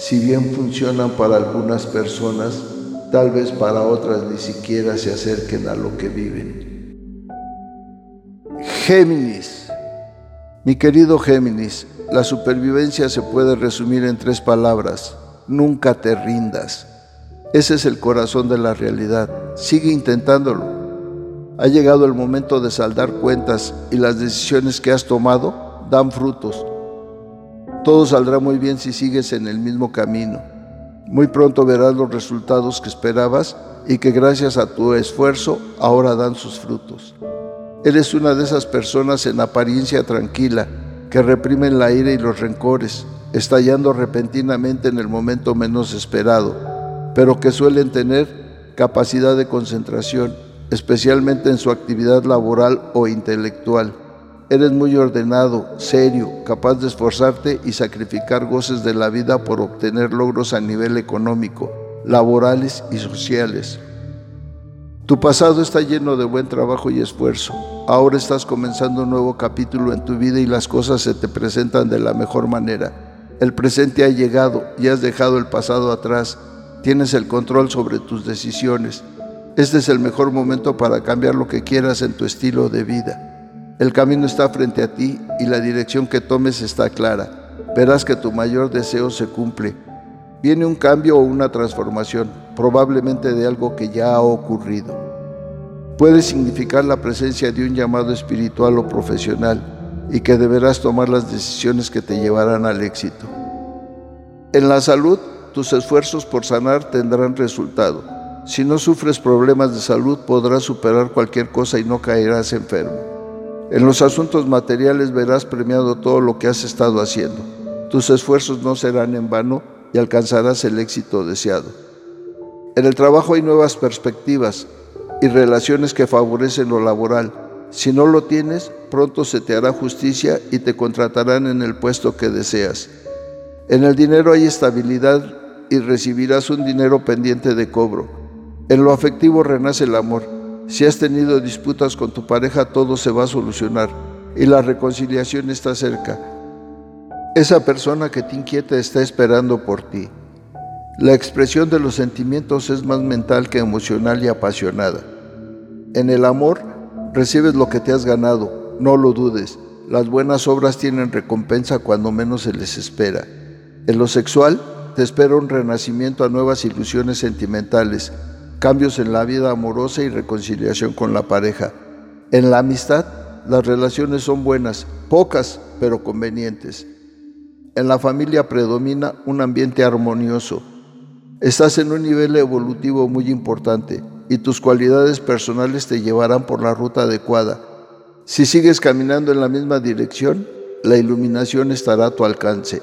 si bien funcionan para algunas personas, tal vez para otras ni siquiera se acerquen a lo que viven. Géminis mi querido Géminis, la supervivencia se puede resumir en tres palabras. Nunca te rindas. Ese es el corazón de la realidad. Sigue intentándolo. Ha llegado el momento de saldar cuentas y las decisiones que has tomado dan frutos. Todo saldrá muy bien si sigues en el mismo camino. Muy pronto verás los resultados que esperabas y que gracias a tu esfuerzo ahora dan sus frutos. Eres una de esas personas en apariencia tranquila que reprimen la ira y los rencores, estallando repentinamente en el momento menos esperado, pero que suelen tener capacidad de concentración, especialmente en su actividad laboral o intelectual. Eres muy ordenado, serio, capaz de esforzarte y sacrificar goces de la vida por obtener logros a nivel económico, laborales y sociales. Tu pasado está lleno de buen trabajo y esfuerzo. Ahora estás comenzando un nuevo capítulo en tu vida y las cosas se te presentan de la mejor manera. El presente ha llegado y has dejado el pasado atrás. Tienes el control sobre tus decisiones. Este es el mejor momento para cambiar lo que quieras en tu estilo de vida. El camino está frente a ti y la dirección que tomes está clara. Verás que tu mayor deseo se cumple Viene un cambio o una transformación, probablemente de algo que ya ha ocurrido. Puede significar la presencia de un llamado espiritual o profesional y que deberás tomar las decisiones que te llevarán al éxito. En la salud, tus esfuerzos por sanar tendrán resultado. Si no sufres problemas de salud, podrás superar cualquier cosa y no caerás enfermo. En los asuntos materiales verás premiado todo lo que has estado haciendo. Tus esfuerzos no serán en vano y alcanzarás el éxito deseado. En el trabajo hay nuevas perspectivas y relaciones que favorecen lo laboral. Si no lo tienes, pronto se te hará justicia y te contratarán en el puesto que deseas. En el dinero hay estabilidad y recibirás un dinero pendiente de cobro. En lo afectivo renace el amor. Si has tenido disputas con tu pareja, todo se va a solucionar y la reconciliación está cerca. Esa persona que te inquieta está esperando por ti. La expresión de los sentimientos es más mental que emocional y apasionada. En el amor recibes lo que te has ganado, no lo dudes. Las buenas obras tienen recompensa cuando menos se les espera. En lo sexual te espera un renacimiento a nuevas ilusiones sentimentales, cambios en la vida amorosa y reconciliación con la pareja. En la amistad, las relaciones son buenas, pocas, pero convenientes. En la familia predomina un ambiente armonioso. Estás en un nivel evolutivo muy importante y tus cualidades personales te llevarán por la ruta adecuada. Si sigues caminando en la misma dirección, la iluminación estará a tu alcance.